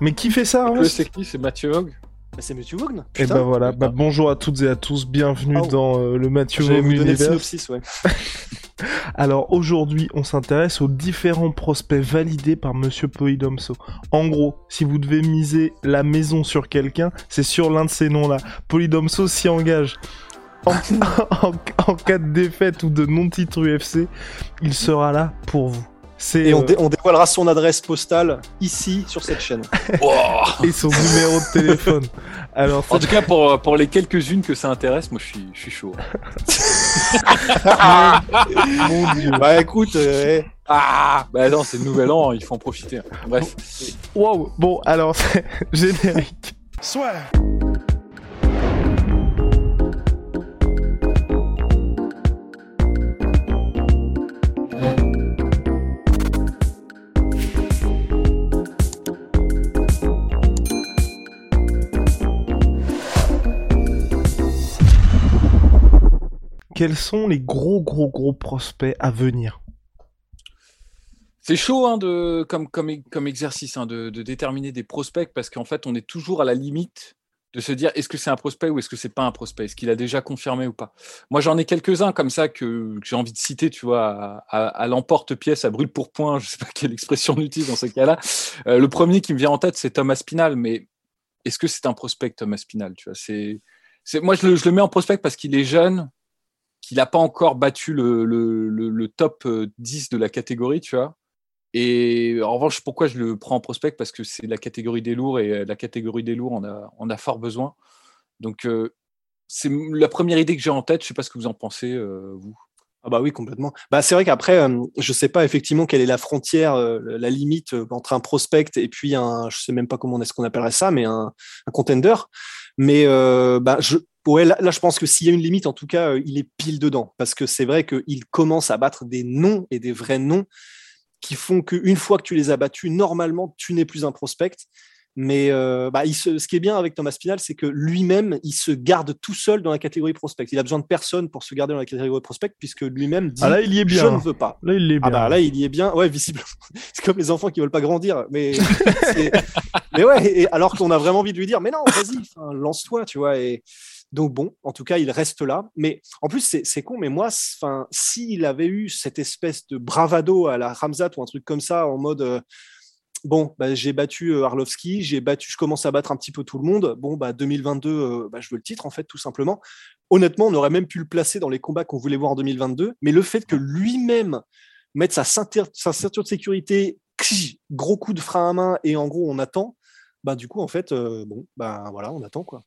Mais qui fait ça, Le c'est qui C'est Mathieu Hogg Bah, c'est Mathieu Vaughn. Et bah voilà, bah, bonjour à toutes et à tous, bienvenue Oh. dans euh, le Mathieu Vaughn Univers. ouais. Alors aujourd'hui, on s'intéresse aux différents prospects validés par Monsieur Polydomso. En gros, si vous devez miser la maison sur quelqu'un, c'est sur l'un de ces noms-là. Polydomso s'y engage. En, en- en cas de défaite ou de non-titre UFC, il sera là pour vous. Et on, euh, dé- on dévoilera son adresse postale ici sur cette chaîne. et son numéro de téléphone. Alors En tout cas, pour, pour les quelques-unes que ça intéresse, moi je suis, je suis chaud. mon dieu. Bah écoute, euh, Ah Bah non, c'est le nouvel an, il faut en profiter. Bref. Wow. Bon, alors générique. Quels sont les gros gros gros prospects à venir? C'est chaud hein, comme, exercice hein, de, déterminer des prospects parce qu'en fait, on est toujours à la limite de se dire est-ce que c'est un prospect ou est-ce que c'est pas un prospect? Est-ce qu'il a déjà confirmé ou pas? Moi, j'en ai quelques-uns comme ça que, j'ai envie de citer, tu vois, à, à- l'emporte-pièce, à brûle pour point, je sais pas quelle expression on utilise dans ce cas-là. Euh, le premier qui me vient en tête, c'est Thomas Spinal, mais est-ce que c'est un prospect, Thomas Spinal? Tu vois, c'est, Moi, je le, je le mets en prospect parce qu'il est jeune, qu'il n'a pas encore battu le, top euh, 10 de la catégorie, tu vois. Et en revanche, pourquoi je le prends en prospect? Parce que c'est la catégorie des lourds et euh, la catégorie des lourds, on a, on a fort besoin. Donc, euh, c'est la première idée que j'ai en tête. Je sais pas ce que vous en pensez, euh, vous. Ah bah oui, complètement. Bah c'est vrai qu'après, euh, je sais pas effectivement quelle est la frontière, euh, la limite euh, entre un prospect et puis un, je sais même pas comment est-ce qu'on appellerait ça, mais un, un contender. Mais euh, bah je, ouais, là, là, je pense que s'il y a une limite, en tout cas, euh, il est pile dedans, parce que c'est vrai qu'il commence à battre des noms et des vrais noms qui font qu'une fois que tu les as battus, normalement, tu n'es plus un prospect. Mais euh, bah, il se- ce qui est bien avec Thomas Spinal, c'est que lui-même, il se garde tout seul dans la catégorie prospect. Il a besoin de personne pour se garder dans la catégorie prospect, puisque lui-même dit Ah là, il y est Je bien. ne veux pas. Là, il est bien. Ah bah là, il y est bien. Ouais, visiblement. C'est comme les enfants qui veulent pas grandir. Mais, mais ouais, et alors qu'on a vraiment envie de lui dire, mais non, vas-y, lance-toi, tu vois. Et donc bon, en tout cas, il reste là. Mais en plus, c'est con, mais moi, s'il avait eu cette espèce de bravado à la Ramzat ou un truc comme ça, en mode, euh, bon, bah, j'ai battu euh, Arlovski, j'ai battu, je commence à battre un petit peu tout le monde. Bon, bah 2022, euh, bah, je veux le titre en fait, tout simplement. Honnêtement, on aurait même pu le placer dans les combats qu'on voulait voir en 2022, mais le fait que lui-même mettre sa ceinture, de sécurité, gros coup de frein à main et en gros on attend. Bah du coup en fait euh, bon bah voilà on attend quoi.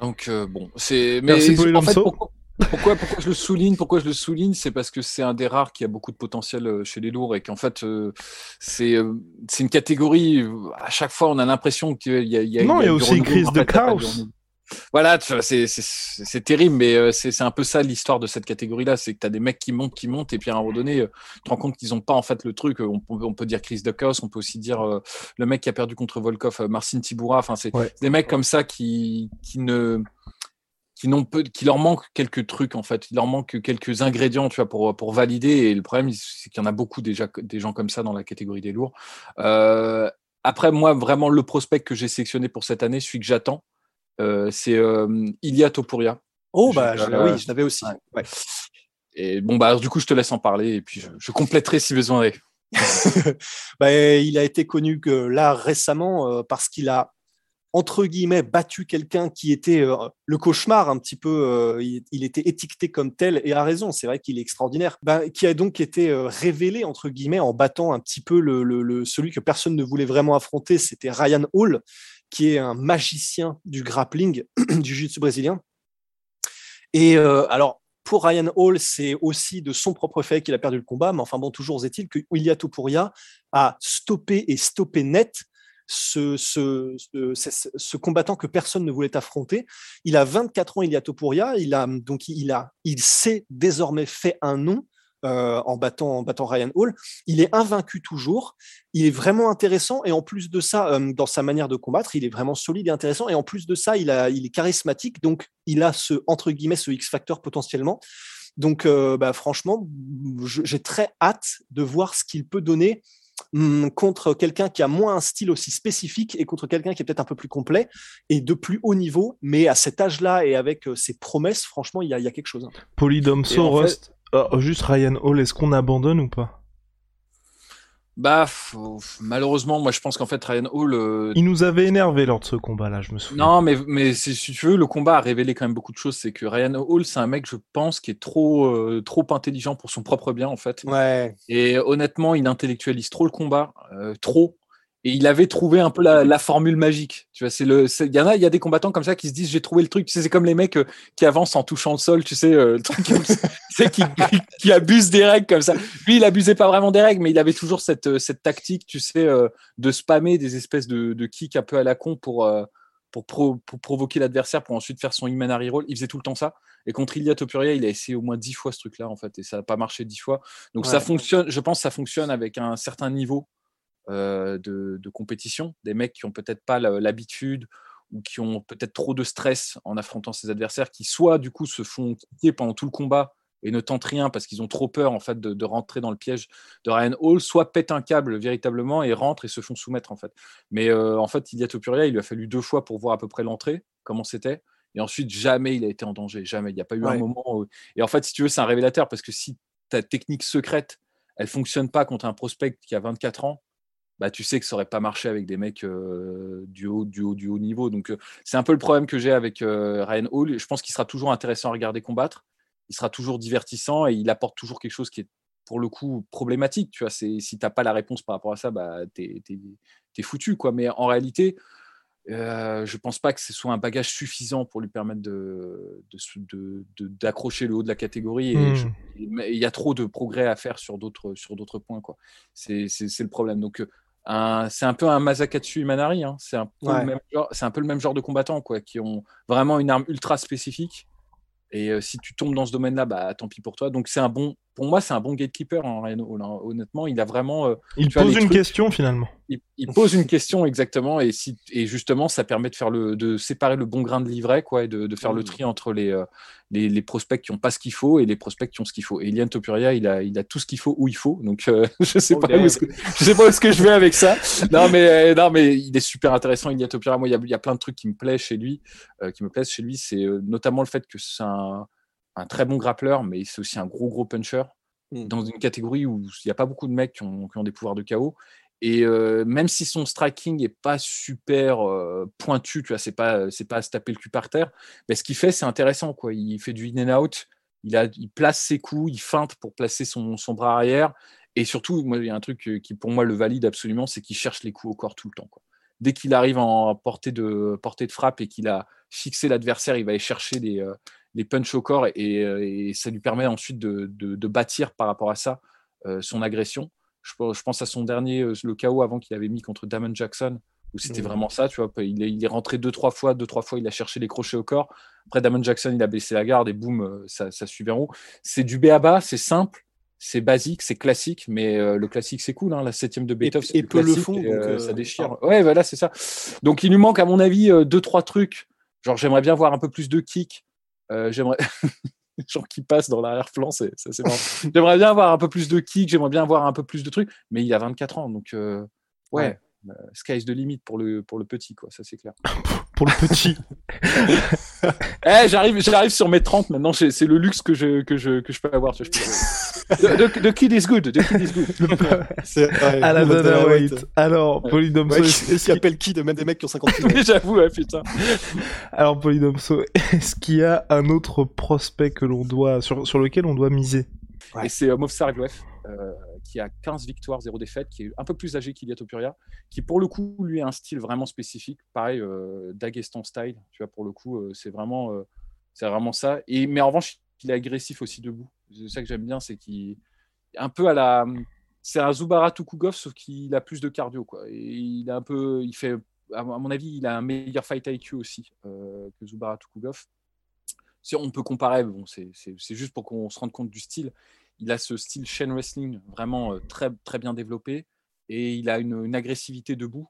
Donc, euh, bon, c'est. Mais Merci, en fait, pourquoi, pourquoi, pourquoi je le souligne Pourquoi je le souligne C'est parce que c'est un des rares qui a beaucoup de potentiel euh, chez les lourds et qu'en fait, euh, c'est euh, c'est une catégorie. À chaque fois, on a l'impression qu'il y a, il y a Non, il y a aussi une renouveau, crise en de fait, Voilà, c'est terrible, mais euh, c'est un peu ça l'histoire de cette catégorie-là, c'est que tu as des mecs qui montent, qui montent, et puis à un moment donné, euh, tu te rends compte qu'ils n'ont pas en fait le truc. On peut, on peut dire crise de chaos, on peut aussi dire euh, le mec qui a perdu contre Volkov, Marcin Tibura. Enfin, c'est Ouais. des mecs comme ça qui, qui ne qui n'ont peu, qui leur manque quelques trucs en fait, il leur manque quelques ingrédients, tu vois, pour pour valider. Et le problème, c'est qu'il y en a beaucoup déjà des gens comme ça dans la catégorie des lourds. Euh, après, moi, vraiment, le prospect que j'ai sélectionné pour cette année, celui que j'attends, c'est euh, Ilia Topuria. Oh bah je- euh, oui je l'avais aussi. ouais. Et bon, bah, du coup, je te laisse en parler et puis je, je compléterai si besoin est. Bah, il a été connu que là récemment euh, parce qu'il a entre guillemets battu quelqu'un qui était euh, le cauchemar un petit peu. euh, il, il était étiqueté comme tel et a raison. C'est vrai qu'il est extraordinaire. Bah, qui a donc été euh, révélé entre guillemets en battant un petit peu le, le- le- celui que personne ne voulait vraiment affronter. C'était Ryan Hall, qui est un magicien du grappling, du jiu-jitsu brésilien. Et euh, alors pour Ryan Hall, c'est aussi de son propre fait qu'il a perdu le combat. Mais enfin bon, toujours est-il que Ilia Topuria a stoppé et stoppé net ce, ce, combattant que personne ne voulait affronter. Il a 24 ans, Ilia Topuria. Il a donc il a, il s'est désormais fait un nom euh, en, battant, en battant Ryan Hall. Il est invaincu toujours. Il est vraiment intéressant. Et en plus de ça, euh, dans sa manière de combattre, il est vraiment solide et intéressant. Et en plus de ça, il, a, il est charismatique. Donc, il a ce, entre guillemets, ce X-Factor potentiellement. Donc, euh, bah, franchement, j'ai très hâte de voir ce qu'il peut donner hum, contre quelqu'un qui a moins un style aussi spécifique et contre quelqu'un qui est peut-être un peu plus complet et de plus haut niveau, mais à cet âge-là et avec ses promesses, franchement, il y, a, quelque chose. Polydomso, Rust, Oh, juste Ryan Hall, est-ce qu'on abandonne ou pas? Bah, malheureusement, moi je pense qu'en fait Ryan Hall. Euh, Il nous avait énervé lors de ce combat-là, je me souviens. Non, mais, mais si tu veux, le combat a révélé quand même beaucoup de choses. C'est que Ryan Hall, c'est un mec, je pense, qui est trop, euh, trop intelligent pour son propre bien, en fait. Ouais. Et honnêtement, il intellectualise trop le combat, euh, trop et il avait trouvé un peu la, formule magique. Tu vois, c'est le, il y en a, il y a des combattants comme ça qui se disent j'ai trouvé le truc. Tu sais, c'est comme les mecs euh, qui avancent en touchant le sol. Tu sais, euh, le truc qui, qui, abusent des règles comme ça. Lui, il abusait pas vraiment des règles, mais il avait toujours cette, euh, cette tactique, tu sais, de spammer des espèces de, de kicks un peu à la con pour pour, pour, provoquer l'adversaire pour ensuite faire son Imanari roll. Il faisait tout le temps ça. Et contre Ilia Topuria, il a essayé au moins dix fois ce truc-là, en fait, et ça n'a pas marché dix fois. Donc ça fonctionne, je pense que ça fonctionne avec un certain niveau euh, de, compétition, des mecs qui ont peut-être pas l'habitude ou qui ont peut-être trop de stress en affrontant ces adversaires, qui soit du coup se font quitter pendant tout le combat et ne tentent rien parce qu'ils ont trop peur en fait de, rentrer dans le piège de Ryan Hall, soit pètent un câble véritablement et rentrent et se font soumettre en fait. Mais euh, en fait, Ilia Topuria, il lui a fallu deux fois pour voir à peu près l'entrée, comment c'était. Et ensuite, jamais il a été en danger, jamais. Il n'y a pas eu un moment. Et en fait, si tu veux, c'est un révélateur parce que si ta technique secrète, elle fonctionne pas contre un prospect qui a 24 ans, bah, tu sais que ça aurait pas marché avec des mecs du, haut, du, haut, du haut niveau. Donc, c'est un peu le problème que j'ai avec Ryan Hall. Je pense qu'il sera toujours intéressant à regarder combattre. Il sera toujours divertissant et il apporte toujours quelque chose qui est, pour le coup, problématique. Tu vois, si tu n'as pas la réponse par rapport à ça, bah, tu es, foutu. Quoi. Mais en réalité, je ne pense pas que ce soit un bagage suffisant pour lui permettre d'accrocher de, le haut de la catégorie. Et mmh. il y a trop de progrès à faire sur d'autres points. C'est le problème. Donc, c'est un peu un Masakatsu Imanari. Hein. C'est un, peu le même genre de combattants quoi, qui ont vraiment une arme ultra spécifique. Et euh, si tu tombes dans ce domaine-là, bah, tant pis pour toi. Donc c'est un bon, pour moi, c'est un bon gatekeeper. Hein, honnêtement, il a vraiment. Euh, il pose une question finalement il, pose une question exactement et, si, et justement ça permet de faire le de séparer le bon grain de livret quoi et de, de faire le mmh. tri entre les, euh, les, les, prospects qui ont pas ce qu'il faut et les prospects qui ont ce qu'il faut et Ilian Topuria il a il a tout ce qu'il faut où il faut donc euh, je sais pas où que, je sais pas où ce que je vais avec ça non mais euh, non mais il est super intéressant Ilian Topuria moi il y, a, il y a plein de trucs qui me plaisent chez lui qui me plaisent chez lui c'est notamment le fait que c'est un, un très bon grappleur mais c'est aussi un gros gros puncher mmh. dans une catégorie où il n'y a pas beaucoup de mecs qui ont, qui ont des pouvoirs de chaos et même si son striking est pas super pointu, tu vois, c'est pas c'est pas à se taper le cul par terre, mais ce qu'il fait c'est intéressant quoi. Il fait du in and out, il, a, il place ses coups, il feinte pour placer son, son bras arrière, et surtout moi il y a un truc qui pour moi le valide absolument, c'est qu'il cherche les coups au corps tout le temps quoi. Dès qu'il arrive en portée de portée de frappe et qu'il a fixé l'adversaire, il va aller chercher les, les punch au corps et, ça lui permet ensuite de, de, de, bâtir par rapport à ça son agression. Je, pense à son dernier, euh, le KO avant qu'il avait mis contre Damon Jackson, où c'était mmh. vraiment ça, tu vois. Il est, il est, rentré deux, trois fois, deux, trois fois, il a cherché les crochets au corps. Après, Damon Jackson, il a baissé la garde et boum, euh, ça, ça suivait en haut. C'est du B à bas, c'est simple, c'est basique, c'est classique, mais euh, le classique, c'est cool. Hein. La septième de Beethoven, c'est peu le fond, donc, ça déchire. Ouais, voilà, c'est ça. Donc, il lui manque, à mon avis, deux, trois trucs. Genre, j'aimerais bien voir un peu plus de kick. J'aimerais. genre qui passe dans l'arrière-plan, c'est j'aimerais bien avoir un peu plus de kick, j'aimerais bien avoir un peu plus de trucs, mais il a 24 ans, donc euh, ouais, euh, sky's the limit pour le, pour le petit, quoi, ça c'est clair. pour le petit. eh, j'arrive, j'arrive sur mes 30 maintenant, c'est le luxe que je, que je, que je peux avoir. Tu vois, the, kid is good, the kid is good. à la Dana White. Alors, Polydomso. Est-ce qu'il appelle qui de même des mecs qui ont 50 ans J'avoue, ouais, putain. Alors, Polydomso, est-ce qu'il y a un autre prospect que l'on doit, sur, sur lequel on doit miser? Et c'est euh, Movsar euh, qui a 15 victoires, 0 défaites, qui est un peu plus âgé qu'Iliya Topuria, qui pour le coup, lui, a un style vraiment spécifique. Pareil, euh, Dagestan style, tu vois, pour le coup, euh, c'est vraiment, c'est vraiment ça. Et, mais en revanche, qu'il est agressif aussi debout. C'est ça que j'aime bien, c'est qu'il un peu à la. C'est un Zubara Tukugov, sauf qu'il a plus de cardio. Quoi. Et il a un peu. Il fait, à mon avis, il a un meilleur fight IQ aussi euh, que Zubara Tukugov. Si on peut comparer, bon, c'est juste pour qu'on se rende compte du style. Il a ce style chain wrestling vraiment euh, très, très bien développé et il a une, agressivité debout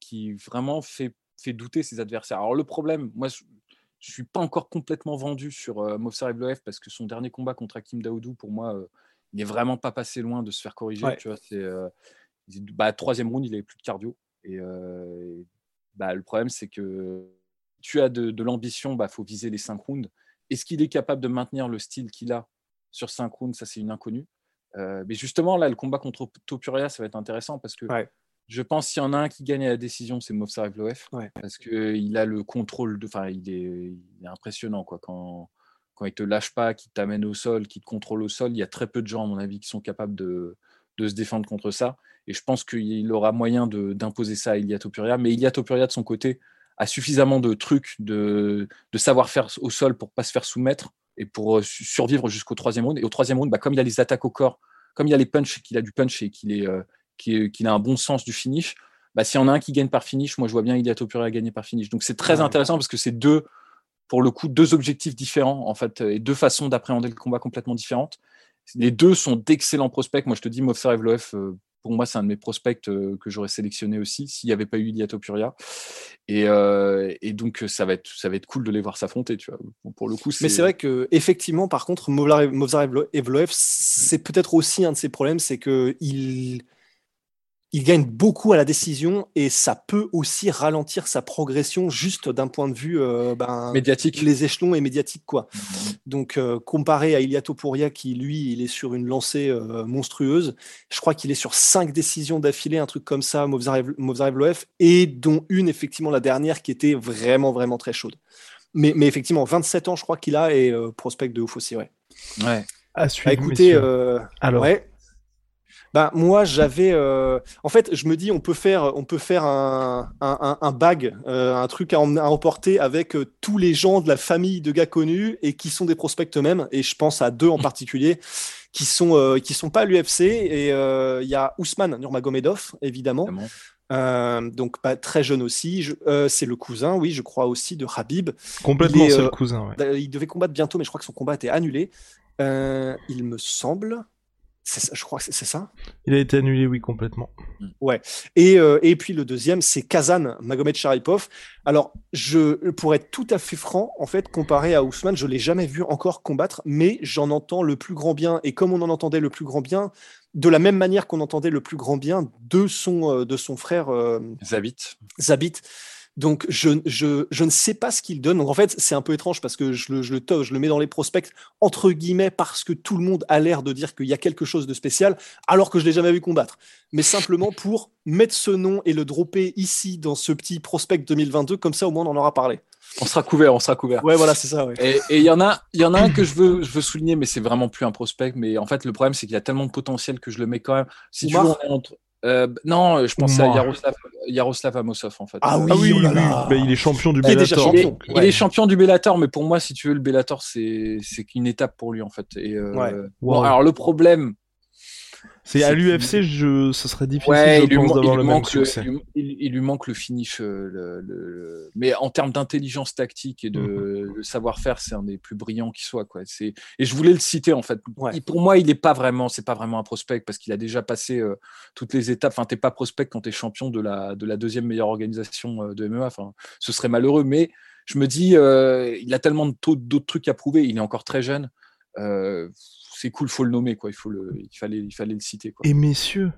qui vraiment fait, fait douter ses adversaires. Alors, le problème, moi, je ne suis pas encore complètement vendu sur euh, Evloev parce que son dernier combat contre Hakim Daoudou, pour moi, euh, il n'est vraiment pas passé loin de se faire corriger. Tu vois, c'est, euh, bah, troisième round, il avait plus de cardio. Et, bah, le problème, c'est que tu as de, l'ambition, il bah, faut viser les cinq rounds. Est-ce qu'il est capable de maintenir le style qu'il a sur 5 rounds Ça, c'est une inconnue. Euh, mais justement, là, le combat contre Topuria, ça va être intéressant parce que je pense qu'il y en a un qui gagne à la décision, c'est Movsar Evloef. Parce qu'il a le contrôle, de... enfin, il est, impressionnant. Quoi. Quand, quand il te lâche pas, qu'il t'amène au sol, qu'il te contrôle au sol, il y a très peu de gens, à mon avis, qui sont capables de, de se défendre contre ça. Et je pense qu'il aura moyen d'imposer ça à Ilia Topuria. Mais Ilia Topuria, de son côté, a suffisamment de trucs, de, de savoir-faire au sol pour pas se faire soumettre et pour euh, survivre jusqu'au troisième round. Et au troisième round, bah, comme il a les attaques au corps, comme il a les punch, qu'il a du punch et qu'il est, euh, qu'il a un bon sens du finish, bah, s'il y en a un qui gagne par finish, moi je vois bien Ilia à gagner par finish. Donc c'est très intéressant parce que c'est deux, pour le coup, deux objectifs différents en fait et deux façons d'appréhender le combat complètement différentes. Les deux sont d'excellents prospects. Moi je te dis, Movsar Evloef, euh, pour moi, c'est un de mes prospects euh, que j'aurais sélectionné aussi s'il n'y avait pas eu Iliatopuria. Et, euh, et donc, ça va, être, ça va être cool de les voir s'affronter, tu vois. Pour le coup, Mais c'est vrai que effectivement, par contre, Movzar Evloev, c'est peut-être aussi un de ses problèmes, c'est que il il gagne beaucoup à la décision et ça peut aussi ralentir sa progression juste d'un point de vue euh, ben, médiatique. Les échelons et médiatiques. Quoi. Mm-hmm. Donc, euh, comparé à Iliato Pouria, qui lui, il est sur une lancée euh, monstrueuse, je crois qu'il est sur cinq décisions d'affilée, un truc comme ça, Movzar Evloef, et dont une, effectivement, la dernière qui était vraiment, vraiment très chaude. Mais, mais effectivement, 27 ans, je crois qu'il a, et prospect de ouf aussi, ouais. Ouais. À suivre, écoutez, Alors. Ouais, bah, moi, j'avais. Euh, en fait, je me dis, on peut faire, on peut faire un, un, un bag, euh, un truc à, à emporter avec euh, tous les gens de la famille de gars connus et qui sont des prospects eux-mêmes. Et je pense à deux en particulier qui sont, qui sont pas à l'UFC. Et il y a Ousmane Nurmagomedov, évidemment. donc pas très jeune aussi. c'est le cousin, oui, je crois aussi de Habib. Complètement, c'est le cousin. Ouais. Il devait combattre bientôt, mais je crois que son combat a été annulé. il me semble je crois que c'est ça. Il a été annulé, oui, complètement. Mm. Ouais. Et, euh, et puis le deuxième, c'est Kazan Magomed Sharipov. Alors, je, pour être tout à fait franc, en fait, comparé à Ousmane, je l'ai jamais vu encore combattre, mais j'en entends le plus grand bien. Et comme on en entendait le plus grand bien, de la même manière qu'on entendait le plus grand bien de son, euh, de son frère euh, Zabit. Zabit. Donc, je, je, je, ne sais pas ce qu'il donne. Donc, en fait, c'est un peu étrange parce que je le, je, le, je le mets dans les prospects, entre guillemets, parce que tout le monde a l'air de dire qu'il y a quelque chose de spécial, alors que je l'ai jamais vu combattre. Mais simplement pour mettre ce nom et le dropper ici dans ce petit prospect 2022, comme ça, au moins, on en aura parlé. On sera couvert, on sera couvert. Ouais, voilà, c'est ça. Ouais. Et il y en a, il y en a un que je veux, je veux souligner, mais c'est vraiment plus un prospect. Mais en fait, le problème, c'est qu'il y a tellement de potentiel que je le mets quand même. Si tu veux, entre, euh, non, je pensais à Yaroslav, Yaroslav Amosov en fait. Ah oui, oui, oh bah, il est champion du Bellator. Il, est, champion du Bellator, mais pour moi, si tu veux, le Bellator, c'est qu'une étape pour lui en fait. Et, euh, alors le problème, c'est à l'UFC, je, ce serait difficile, je pense, d'avoir le même succès. il, lui manque le finish, euh, le, mais en termes d'intelligence tactique et de, mhm. savoir-faire, c'est un des plus brillants qui soit. Quoi. Et je voulais le citer en fait. pour moi, il n'est pas vraiment, c'est pas vraiment un prospect parce qu'il a déjà passé euh, toutes les étapes. Enfin, t'es pas prospect quand tu es champion de la, de la deuxième meilleure organisation euh, de MEA. Enfin, ce serait malheureux, mais je me dis, il a tellement d'autres trucs à prouver. Il est encore très jeune c'est cool, faut le nommer, quoi. Il, faut le, il, fallait, il fallait le citer. Quoi. Et messieurs,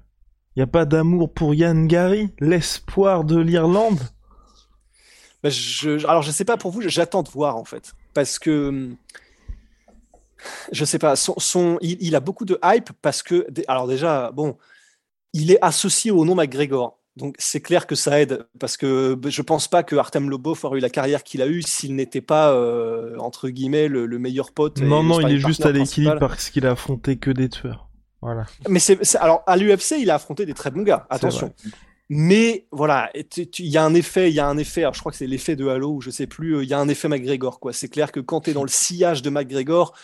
il n'y a pas d'amour pour Yann Gary, l'espoir de l'Irlande? Bah, je, Alors, je sais pas pour vous, j'attends de voir, en fait. Parce que. Je sais pas, son, son il, a beaucoup de hype parce que. Alors, déjà, bon, il est associé au nom McGregor. Donc c'est clair que ça aide parce que je pense pas que Artem Lobov aurait eu la carrière qu'il a eue s'il n'était pas euh, entre guillemets le, meilleur pote. Non non, il est juste à l'équilibre parce qu'il a affronté que des tueurs. Voilà. Mais c'est alors à l'UFC il a affronté des très bons gars. Attention. Mais voilà, il y a un effet, il y a un effet. je crois que c'est l'effet de Halo ou je sais plus. Il y a un effet McGregor quoi. C'est clair que quand tu es dans le sillage de McGregor,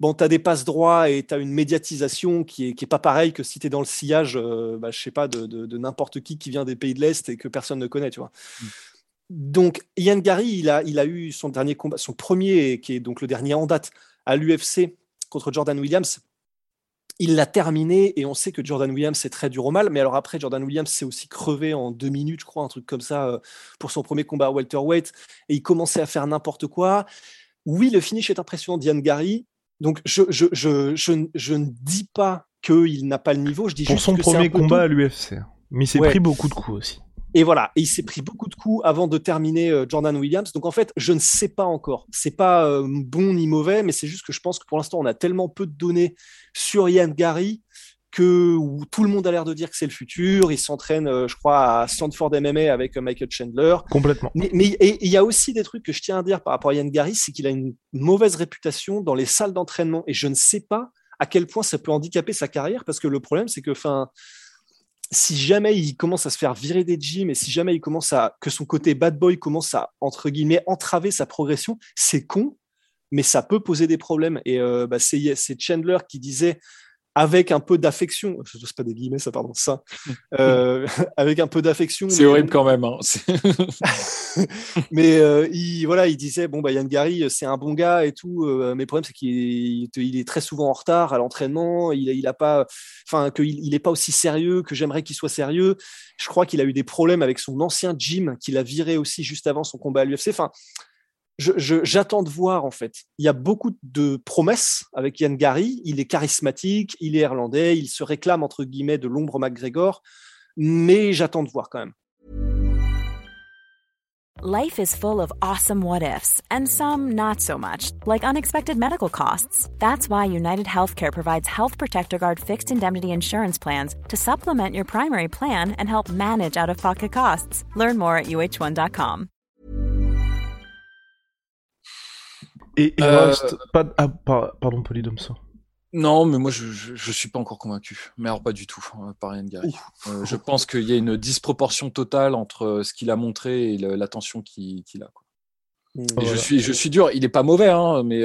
bon, tu as des passes droits et tu as une médiatisation qui est, qui est pas pareille que si tu es dans le sillage, euh, bah, je sais pas, de, de, n'importe qui qui vient des pays de l'Est et que personne ne connaît, tu vois. Mm. Donc, Ian Gary, il a, il a eu son dernier combat, son premier, qui est donc le dernier en date, à l'UFC contre Jordan Williams. Il l'a terminé et on sait que Jordan Williams c'est très dur au mal. Mais alors après, Jordan Williams s'est aussi crevé en deux minutes, je crois, un truc comme ça, euh, pour son premier combat à welterweight. Et il commençait à faire n'importe quoi. Oui, le finish est impressionnant d'Ian Gary. Donc je, je, je, je, ne dis pas qu'il n'a pas le niveau. Je dis pour son premier combat à l'UFC. Mais il s'est pris beaucoup de coups aussi. Et voilà, et il s'est pris beaucoup de coups avant de terminer euh, Jordan Williams. Donc en fait, je ne sais pas encore. C'est pas euh, bon ni mauvais, mais c'est juste que je pense que pour l'instant, on a tellement peu de données sur Ian Gary que où tout le monde a l'air de dire que c'est le futur. Il s'entraîne, euh, je crois, à Stanford MMA avec Michael Chandler. Complètement. Mais, il y a aussi des trucs que je tiens à dire par rapport à Ian Gary, c'est qu'il a une mauvaise réputation dans les salles d'entraînement. Et je ne sais pas à quel point ça peut handicaper sa carrière, parce que le problème, c'est que, enfin, si jamais il commence à se faire virer des gyms et si jamais il commence à que son côté bad boy commence à entre guillemets entraver sa progression, c'est con, mais ça peut poser des problèmes. Et euh, bah, c'est Chandler qui disait avec un peu d'affection, je n'ose pas des guillemets, ça, pardon, ça, euh, avec un peu d'affection. C'est horrible quand même. Hein. mais euh, il, voilà, il disait bon, bah, Yann Gary, c'est un bon gars et tout, euh, mais le problème, c'est qu'il il est très souvent en retard à l'entraînement, il, il a pas, enfin, qu'il il est pas aussi sérieux que j'aimerais qu'il soit sérieux. Je crois qu'il a eu des problèmes avec son ancien gym qu'il a viré aussi juste avant son combat à l'UFC. Enfin, j'attends de voir en fait. Il y a beaucoup de promesses avec Yann Gary. Il est charismatique, il est irlandais, il se réclame entre guillemets de l'ombre McGregor, mais j'attends de voir quand même. Life is full of awesome what ifs and some not so much, like unexpected medical costs. That's why United Healthcare provides Health Protector Guard fixed indemnity insurance plans to supplement your primary plan and help manage out of pocket costs. Learn more at uh1.com. Et, euh, pas, ah, pardon, Polydomso. Non, mais moi je, je, suis pas encore convaincu. Mais alors pas du tout euh, par Ryan Gary. Euh, je pense qu'il y a une disproportion totale entre ce qu'il a montré et l'attention qu'il a. Mmh. je suis, je suis dur. Il est pas mauvais, hein, mais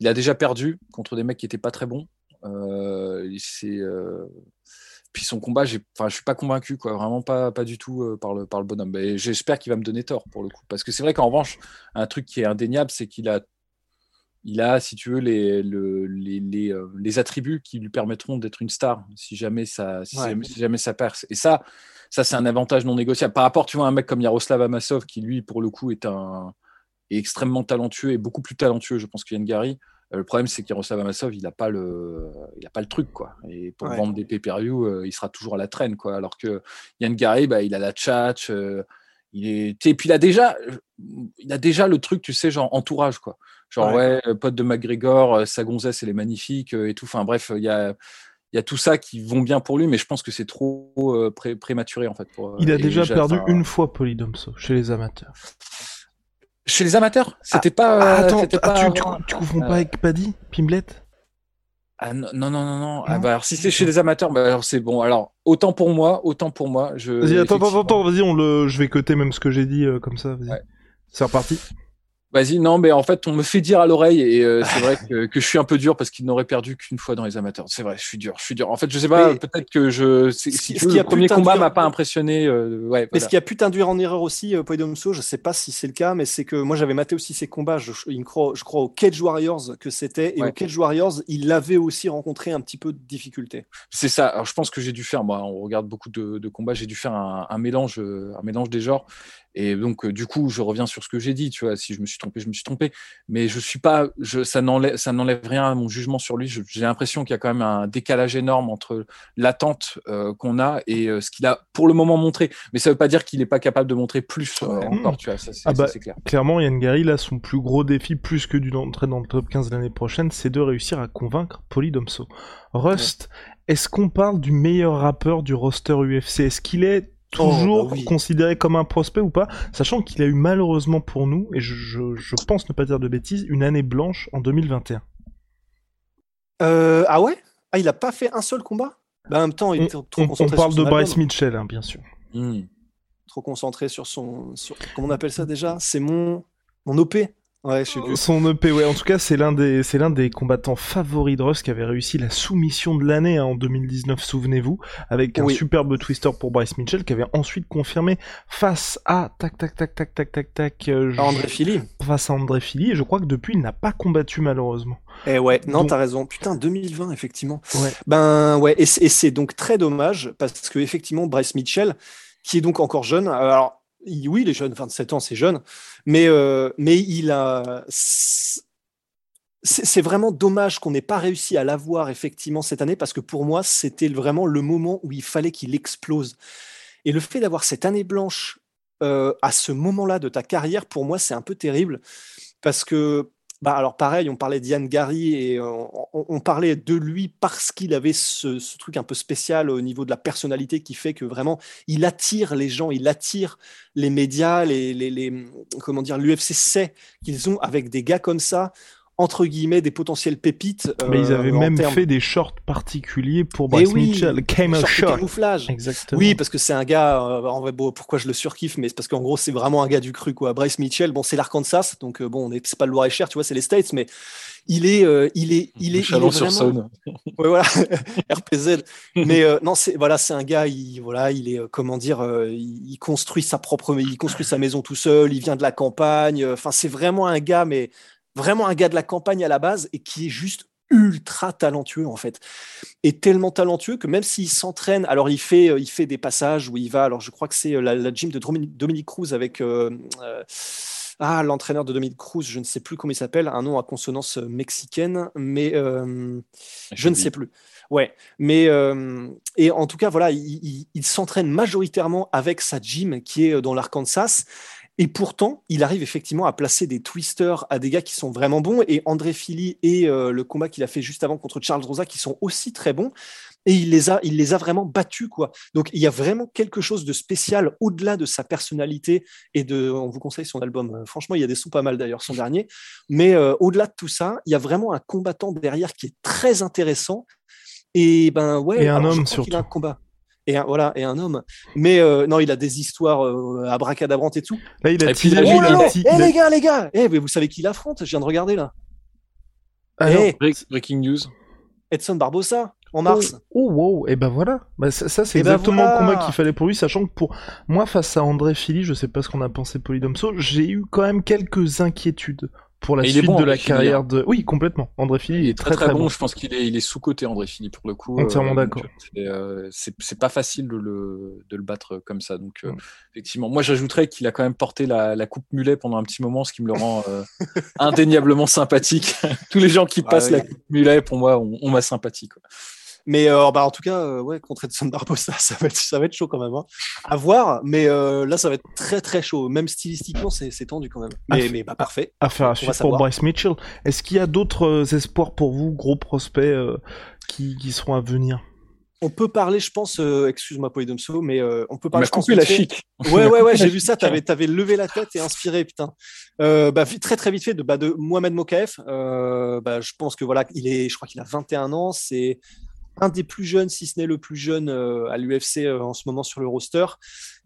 il a déjà perdu contre des mecs qui étaient pas très bons. c'est puis son combat, enfin, je suis pas convaincu, quoi, vraiment pas, pas du tout euh, par, le, par le bonhomme. J'espère qu'il va me donner tort pour le coup, parce que c'est vrai qu'en revanche, un truc qui est indéniable, c'est qu'il a, il a, si tu veux, les, les, les, euh, les, attributs qui lui permettront d'être une star, si jamais ça, si, jamais, ça perce. Et ça, ça c'est un avantage non négociable. Par rapport, tu vois, à un mec comme Yaroslav Amasov, qui lui, pour le coup, est un est extrêmement talentueux et beaucoup plus talentueux, je pense, que Yann Gary. Euh, le problème, c'est qu'Yaroslav Amasov, il n'a pas le, il a pas le truc, quoi. Et pour vendre des pay-per-view, euh, il sera toujours à la traîne, quoi. Alors que Yann Gary, bah, il a la chat, euh, il est, et puis il a déjà, il a déjà le truc, tu sais, genre entourage, quoi. Genre ouais, pote de McGregor, sa gonzesse, elle est magnifique et tout. Enfin bref, il y a, il y a tout ça qui vont bien pour lui, mais je pense que c'est trop prématuré en fait. Pour, il a déjà perdu une fois Polydomso chez les amateurs. Chez les amateurs C'était pas. Ah, attends, ah, tu, tu, confonds pas avec Paddy Pimblet ah, non, non, non, non. Ah, bah, alors, si c'est chez les amateurs, bah, alors c'est bon. Alors, autant pour moi, autant pour moi. Je... Vas-y, attends, attends, attends, vas-y, on le... je vais coter même ce que j'ai dit euh, comme ça. Vas-y. C'est reparti. Vas-y, non, mais en fait, on me fait dire à l'oreille et euh, c'est vrai que, que, je suis un peu dur parce qu'il n'aurait perdu qu'une fois dans les amateurs. C'est vrai, je suis dur, je suis dur. En fait, je sais pas, peut-être que je, si ce le premier combat m'a pas impressionné. Euh, ouais, mais ce qui a pu t'induire en erreur aussi, euh, Poidomso, je sais pas si c'est le cas, mais c'est que moi j'avais maté aussi ses combats. Je, je, crois, je crois au Cage Warriors que c'était et au Cage Warriors, il avait aussi rencontré un petit peu de difficultés. C'est ça. Alors, je pense que j'ai dû faire, moi, on regarde beaucoup de, de combats, j'ai dû faire un, un mélange, un mélange des genres. Et donc, euh, du coup, je reviens sur ce que j'ai dit. Tu vois, si je me suis trompé, je me suis trompé. Mais je suis pas, je, ça n'enlève, ça n'enlève rien à mon jugement sur lui. J'ai l'impression qu'il y a quand même un décalage énorme entre l'attente euh, qu'on a et euh, ce qu'il a pour le moment montré. Mais ça veut pas dire qu'il n'est pas capable de montrer plus encore. Tu vois, ça, c'est, ah bah, clair. Clairement, Yann Gary, là, son plus gros défi, plus que d'une entrée dans le top 15 l'année prochaine, c'est de réussir à convaincre Polydomso. Rust, est-ce qu'on parle du meilleur rappeur du roster UFC Est-ce qu'il est toujours oh, bah considéré comme un prospect ou pas, sachant qu'il a eu malheureusement pour nous, et je, pense ne pas dire de bêtises, une année blanche en 2021. Euh, ah ouais? Ah, il a pas fait un seul combat? Bah, En même temps, il était trop concentré on parle de Bryce Mitchell, hein, bien sûr. Hmm. Trop concentré sur son. Comment on appelle ça déjà? C'est mon... mon OP Ouais, je sais plus. Son EP, ouais. En tout cas, c'est l'un des, c'est l'un des combattants favoris de Russ qui avait réussi la soumission de l'année hein, en 2019, souvenez-vous, avec un Oui. superbe twister pour Bryce Mitchell qui avait ensuite confirmé face à tac tac tac tac tac tac tac euh, André Philly. face à André Philly. Et je crois que depuis, il n'a pas combattu malheureusement. Eh ouais, non, Donc- t'as raison. Putain, 2020, effectivement. Ouais. Ben ouais, et c'est donc très dommage parce que effectivement, Bryce Mitchell, qui est donc encore jeune, alors il- oui, il est jeune, 27 ans, c'est jeune, mais, euh, mais il a. C'est vraiment dommage qu'on n'ait pas réussi à l'avoir effectivement cette année parce que pour moi, c'était vraiment le moment où il fallait qu'il explose. Et le fait d'avoir cette année blanche euh, à ce moment-là de ta carrière, pour moi, c'est un peu terrible parce que bah alors pareil, on parlait d'Ian Gary et euh, on, parlait de lui parce qu'il avait ce, ce truc un peu spécial au niveau de la personnalité qui fait que vraiment il attire les gens, il attire les médias, les, les, les- comment dire, l'UFC sait qu'ils ont avec des gars comme ça entre guillemets des potentiels pépites. Mais ils euh, avaient en même termes- fait des shorts particuliers pour Bryce oui, Mitchell. Came short. camouflage. Exactement. Oui, parce que c'est un gars, euh, en vrai, bon, pourquoi je le surkiffe, mais c'est parce qu'en gros, c'est vraiment un gars du cru, quoi. Bryce Mitchell, bon, c'est l'Arkansas, donc euh, bon, on est- c'est pas le Loir-et-Cher, tu vois, c'est les States, mais il est, euh, il est, il est, il est vraiment- Ouais, voilà, RPZ. Mais euh, non, c'est voilà, c'est un gars, il voilà, il est euh, comment dire, euh, il, construit sa propre, il construit sa maison tout seul, il vient de la campagne. euh, Enfin, c'est vraiment un gars, mais vraiment un gars de la campagne à la base et qui est juste ultra talentueux en fait et tellement talentueux que même s'il s'entraîne alors il fait euh, il fait des passages où il va alors je crois que c'est euh, la, la gym de Dominique, Cruz avec euh, euh, ah l'entraîneur de Dominique Cruz je ne sais plus comment il s'appelle un nom à consonance mexicaine mais euh, je ne sais plus. Ouais, mais et en tout cas, voilà, il, il- il s'entraîne majoritairement avec sa gym qui est dans l'Arkansas. Et pourtant, il arrive effectivement à placer des twisters à des gars qui sont vraiment bons. Et André Philly et euh, le combat qu'il a fait juste avant contre Charles Rosa qui sont aussi très bons. Et il les a, il les a vraiment battus, quoi. Donc il y a vraiment quelque chose de spécial au-delà de sa personnalité et de. On vous conseille son album. Euh, Franchement, il y a des sons pas mal d'ailleurs, son dernier. Mais euh, au-delà de tout ça, il y a vraiment un combattant derrière qui est très intéressant. Et ben ouais. Et un alors, homme, crois qu'il a un surtout. combat. Et un, voilà, et un homme. Mais euh, non, il a des histoires euh, abracadabrantes et tout. Là, il a Et puis, teasé- il a Oh là il a Eh les gars, les gars Eh, mais vous savez qui il affronte Je viens de regarder là. Alors, Eh, Break- Breaking news. Edson Barbosa, en mars. Oh, wow, et ben voilà. Bah, ça, ça, c'est ben exactement voilà. le combat qu'il fallait pour lui, sachant que pour moi, face à André Philly, je sais pas ce qu'on a pensé Polydomso, j'ai eu quand même quelques inquiétudes pour la Et il est suite bon, de la André Philly, hein. carrière de. Oui, complètement. André Philly il est très très, bon. Je pense qu'il est, il est sous-coté, André Philly, pour le coup. Entièrement donc, d'accord. c'est, euh, C'est c'est pas facile de le, de le battre comme ça. Donc, euh, Mm. effectivement, moi, j'ajouterais qu'il a quand même porté la, la coupe mulet pendant un petit moment, ce qui me le rend euh, indéniablement sympathique. Tous les gens qui Ah passent oui. la coupe mulet, pour moi, ont, ont ma sympathie. Mais euh, bah, en tout cas, euh, ouais, contre Edson Barbosa, ça va être, ça va être chaud quand même. Hein. À voir, mais euh, là, ça va être très très chaud. Même stylistiquement, c'est c'est tendu quand même. Mais, mais bah, parfait. Affaire à va suivre pour. Bryce Mitchell. Est-ce qu'il y a d'autres espoirs pour vous, gros prospects, euh, qui, qui seront à venir? On peut parler, je pense, euh, excuse-moi Polydomso, mais euh, on peut On parler. m'a je pense, coupé la chic. Ouais, ouais, ouais, j'ai vu ça. T'avais, avais levé la tête et inspiré, putain. Euh, bah, très, très vite fait de, bah, de Mohamed Mokaef. Euh, bah, je pense que voilà, il est, je crois qu'il a 21 ans. C'est un des plus jeunes, si ce n'est le plus jeune euh, à l'UFC euh, en ce moment sur le roster.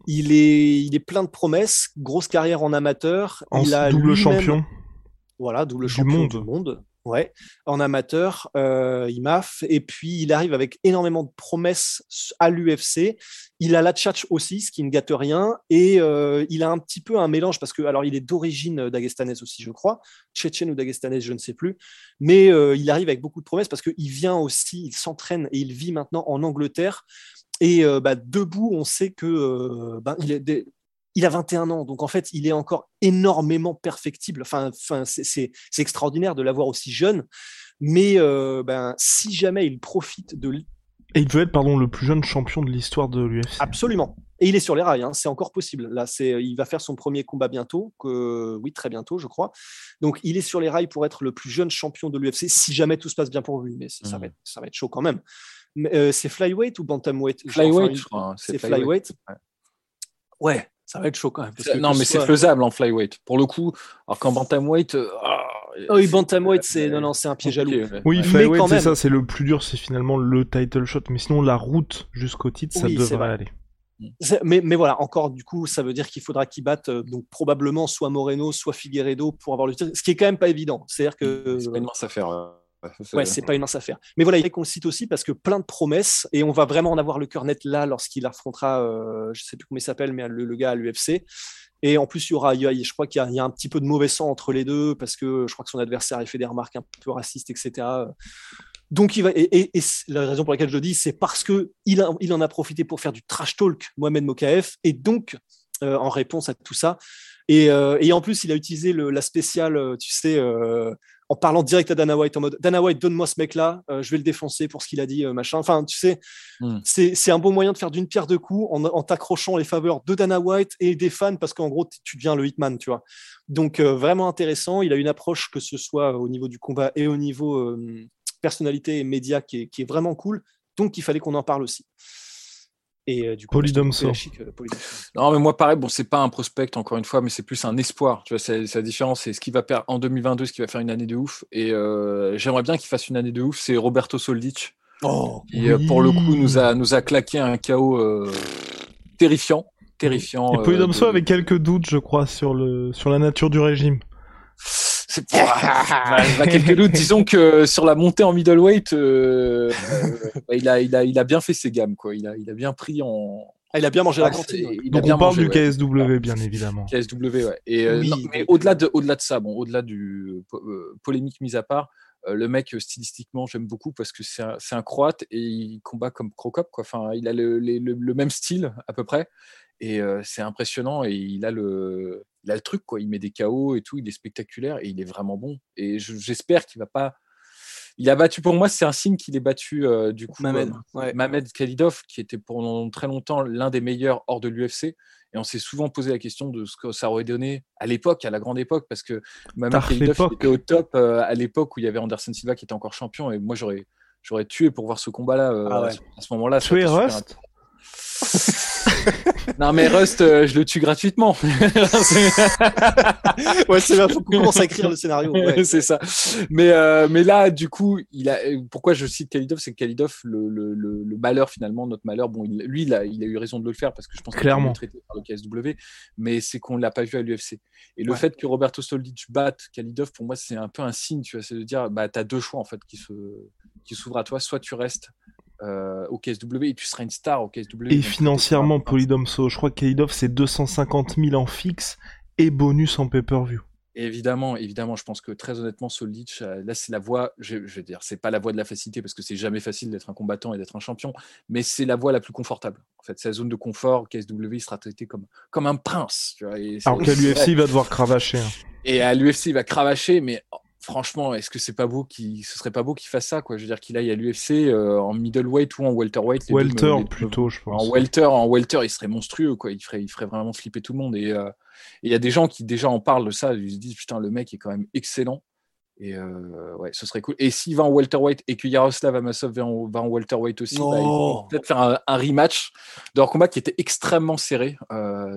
Il est, il est plein de promesses. Grosse carrière en amateur. En il a double champion voilà, double Du champion monde. du monde. Ouais, en amateur, euh, IMAF. Et puis, il arrive avec énormément de promesses à l'UFC. Il a la tchatch aussi, ce qui ne gâte rien. Et euh, il a un petit peu un mélange, parce que, alors, il est d'origine dagestanaise aussi, je crois. Tchétchène ou dagestanaise, je ne sais plus. Mais euh, il arrive avec beaucoup de promesses parce qu'il vient aussi, il s'entraîne et il vit maintenant en Angleterre. Et euh, bah, debout, on sait que euh, ben, il est il a 21 ans, donc en fait, il est encore énormément perfectible. Enfin, enfin c'est- extraordinaire de l'avoir aussi jeune. Mais euh, ben, si jamais il profite de l- Et il veut être, pardon, le plus jeune champion de l'histoire de l'UFC. absolument, et il est sur les rails, hein, c'est encore possible. Là, c'est, il va faire son premier combat bientôt, que, oui, très bientôt, je crois. Donc, il est sur les rails pour être le plus jeune champion de l'UFC, si jamais tout se passe bien pour lui. Mais ça, ça va, être, ça va être chaud quand même. Euh, c'est flyweight ou bantamweight? Flyweight, enfin, je crois. hein, C'est flyweight. Ouais. Ouais, ça va être chaud quand même. parce que Non, que mais ce c'est soit- faisable en flyweight. Pour le coup, alors qu'en bantamweight. euh, ah, Oh oui, c'est- bantamweight, c'est non, non, c'est un piège à loup. Oui, Ouais. flyweight, c'est ça, c'est le plus dur, c'est finalement le title shot, mais sinon la route jusqu'au titre, ça Oui, devrait vrai. aller. Mais, mais, voilà, encore du coup, ça veut dire qu'il faudra qu'il batte donc probablement soit Moreno, soit Figueredo pour avoir le titre, ce qui est quand même pas évident. C'est-à-dire que c'est pas une mince affaire. Ouais, c'est pas une mince affaire. Mais voilà, il qu'on le cite aussi parce que plein de promesses et on va vraiment en avoir le cœur net là lorsqu'il affrontera, je sais plus comment il s'appelle, mais le, le gars à l'UFC. Et en plus, il y aura, je crois qu'il y, a un petit peu de mauvais sang entre les deux parce que je crois que son adversaire a fait des remarques un peu racistes, etc. Donc, il va, et, la raison pour laquelle je le dis, c'est parce que il, il, en a profité pour faire du trash talk, Mohamed Mokaef, et donc, euh, en réponse à tout ça. Et, euh, et, en plus, il a utilisé le, la spéciale, euh, tu sais, en parlant direct à Dana White en mode Dana White, donne-moi ce mec-là, euh, je vais le défoncer pour ce qu'il a dit, euh, machin. Enfin, tu sais, hmm. c'est un bon moyen de faire d'une pierre deux coups en, t'accrochant les faveurs de Dana White et des fans parce qu'en gros, tu deviens le hitman, tu vois. Donc, euh, vraiment intéressant. Il a une approche, que ce soit au niveau du combat et au niveau personnalité et média, qui est, qui est vraiment cool. Donc, il fallait qu'on en parle aussi. Et euh, du coup, euh, Non, mais moi, pareil, bon, c'est pas un prospect, encore une fois, mais c'est plus un espoir. Tu vois, c'est la différence. C'est ce qui va faire en 2022, ce qui va faire une année de ouf. Et euh, j'aimerais bien qu'il fasse une année de ouf. C'est Roberto Soldic. Oh, qui, pour le coup, nous a, nous a claqué un chaos terrifiant. Terrifiant. Et Polydomso avait quelques doutes, je crois, sur, le, sur la nature du régime. C'est bah, quelques doutes. Disons que sur la montée en middleweight, euh, euh, bah, il, a, il, a, il a bien fait ses gammes. Quoi. Il, a, il a bien pris en. Ah, il a bien mangé la cantine. Donc on parle du KSW, bien évidemment. KSW, ouais. Et, euh, mais au-delà de, au-delà de ça, bon, au-delà du polémique mise à part, le mec stylistiquement j'aime beaucoup parce que c'est un, un, croate et il combat comme Crocop quoi. Enfin, il a le, le, le, même style à peu près et c'est impressionnant et il a le il a le truc, quoi. Il met des KO et tout, il est spectaculaire et il est vraiment bon. Et j'espère qu'il va pas. Il a battu, pour moi, c'est un signe qu'il est battu, euh, du coup, Mamed, euh, Khalidov, qui était pendant très longtemps l'un des meilleurs hors de l'UFC. Et on s'est souvent posé la question de ce que ça aurait donné à l'époque, à la grande époque, parce que Mamed Khalidov était au top euh, à l'époque où il y avait Anderson Silva qui était encore champion. Et moi, j'aurais, j'aurais tué pour voir ce combat-là ah à ce moment-là. Tuer Rust non mais Rust, euh, je le tue gratuitement. ouais, c'est bien, faut qu'on commence à écrire le scénario. c'est ça. Mais euh, mais là, du coup, il a. Pourquoi je cite Kalidov, c'est que Kalidov, le, le, le, malheur finalement, notre malheur. Bon, lui, il a, il a eu raison de le faire parce que je pense qu'il est traité par le KSW, mais c'est qu'on l'a pas vu à l'UFC. Et le fait que Roberto Soldic batte Kalidov, pour moi, c'est un peu un signe. Tu vois, c'est de dire, bah, as deux choix en fait qui se qui s'ouvrent à toi. Soit tu restes euh, au KSW et tu seras une star au KSW. Et financièrement, Polydomso, je crois que Kaidov c'est 250 000 en fixe et bonus en pay-per-view. Évidemment, évidemment, je pense que très honnêtement, Solic, euh, là, c'est la voie, je, veux dire, c'est pas la voie de la facilité parce que c'est jamais facile d'être un combattant et d'être un champion, mais c'est la voie la plus confortable. En fait, c'est la zone de confort. KSW, il sera traité comme, comme un prince. Tu vois, Alors qu'à l'UFC, il va devoir cravacher. Hein. Et à l'UFC, il va cravacher, mais franchement, est-ce que c'est pas beau qui, ce serait pas beau qu'il fasse ça, quoi? Je veux dire qu'il aille à l'UFC euh, en middleweight ou en welterweight. Les welter plutôt, je pense. En welter, en welter, il serait monstrueux, quoi. Il ferait, il ferait vraiment flipper tout le monde. Et euh, il y a des gens qui déjà en parlent de ça. Ils se disent putain, le mec est quand même excellent. Et euh, ouais, ce serait cool. Et s'il va en welterweight et que Yaroslav Amosov va en, va en welterweight aussi, bah, oh. peut-être faire un, rematch de leur combat qui était extrêmement serré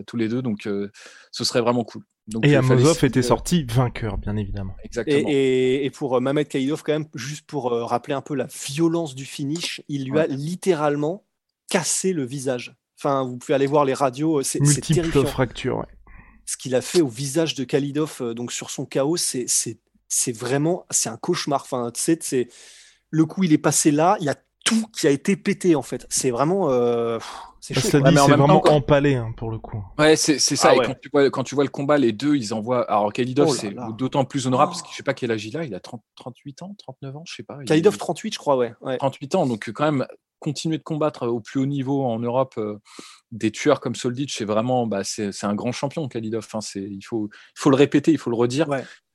tous les deux. Donc ce serait vraiment cool et Amosov était sorti vainqueur, bien évidemment. Exactement. Et, pour euh, Mamed Kaidov, quand même, juste pour euh, rappeler un peu la violence du finish, il lui a littéralement cassé le visage. Enfin, vous pouvez aller voir les radios, c'est terrifiant. fractures, ouais. Ce qu'il a fait au visage de Kalidov, donc sur son chaos, c'est vraiment, c'est un cauchemar. Enfin, tu sais, c'est le coup, il est passé là, il y a tout qui a été pété en fait. C'est vraiment. Euh, c'est vraiment empalé hein, pour le coup. Ouais, c'est ça. Ah et quand, tu vois, quand, tu vois, le combat, les deux, ils envoient. Alors, Kalidov, oh c'est d'autant plus honorable parce que je sais pas quel âge il a. Il a 30, 38 ans, 39 ans, je sais pas. Kalidov, 38, je crois, ouais. 38 ans, donc quand même, continuer de combattre au plus haut niveau en Europe. Euh, des tueurs comme Soldic, c'est vraiment, bah, c'est un grand champion, Kalidov. Enfin, il faut, il faut le répéter, il faut le redire.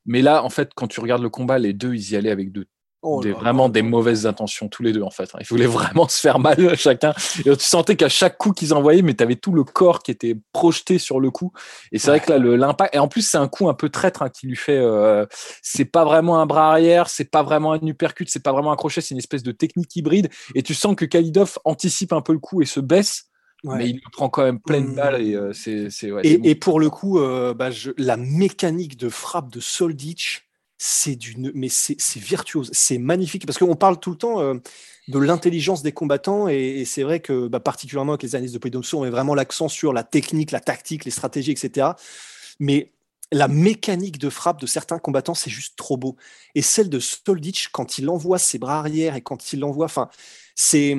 Mais là, en fait, quand tu regardes le combat, les deux, ils y allaient avec de Oh vraiment des mauvaises intentions tous les deux en fait. Hein. Ils voulaient vraiment se faire mal chacun. Et tu sentais qu'à chaque coup qu'ils envoyaient, mais tu avais tout le corps qui était projeté sur le coup. Et c'est vrai que là l'impact. Et en plus c'est un coup un peu traître hein, qui lui fait. Euh, c'est pas vraiment un bras arrière, c'est pas vraiment un uppercut, c'est pas vraiment un crochet, c'est une espèce de technique hybride. Et tu sens que Kalidov anticipe un peu le coup et se baisse. Mais il le prend quand même pleine mmh. balle et euh, c'est. et, et, pour le coup, euh, bah, je, la mécanique de frappe de Solditch, c'est d'une, mais c'est virtuose, c'est magnifique parce qu'on parle tout le temps euh, de l'intelligence des combattants et, c'est vrai que bah, particulièrement avec les analyses de Poidomso, on met vraiment l'accent sur la technique, la tactique, les stratégies, etc. Mais la mécanique de frappe de certains combattants, c'est juste trop beau. Et celle de Stoldic, quand il envoie ses bras arrière et quand il envoie, enfin, c'est,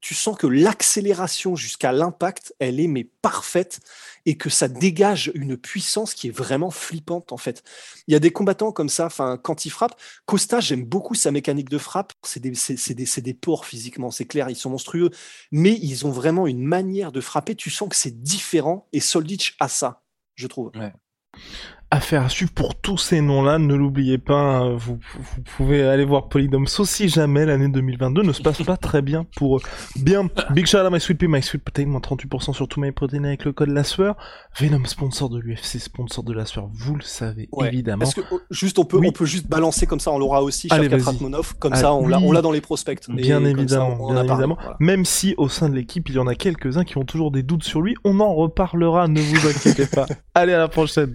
tu sens que l'accélération jusqu'à l'impact, elle est mais parfaite et que ça dégage une puissance qui est vraiment flippante en fait. Il y a des combattants comme ça, enfin quand ils frappent, Costa, j'aime beaucoup sa mécanique de frappe, c'est des, c'est, des, des porcs physiquement, c'est clair, ils sont monstrueux, mais ils ont vraiment une manière de frapper, tu sens que c'est différent et Soldic a ça, je trouve. Affaire à suivre pour tous ces noms-là, ne l'oubliez pas, hein, vous, vous, pouvez aller voir Polydomso si jamais l'année 2022 ne se passe pas très bien pour eux. Bien, Big shout out My Sweet Pea, My Sweet Protein, moins 38% sur tout My Protein avec le code La Sueur. Venom, sponsor de l'UFC, sponsor de La Sueur, vous le savez, évidemment. Est-ce que, oh, juste, on peut, on peut juste balancer comme ça, on l'aura aussi, Allez, comme ça, on l'a, on l'a dans les prospects. Bien évidemment, bien évidemment. Même si au sein de l'équipe, il y en a quelques-uns qui ont toujours des doutes sur lui, on en reparlera, ne vous inquiétez pas. Allez, à la prochaine.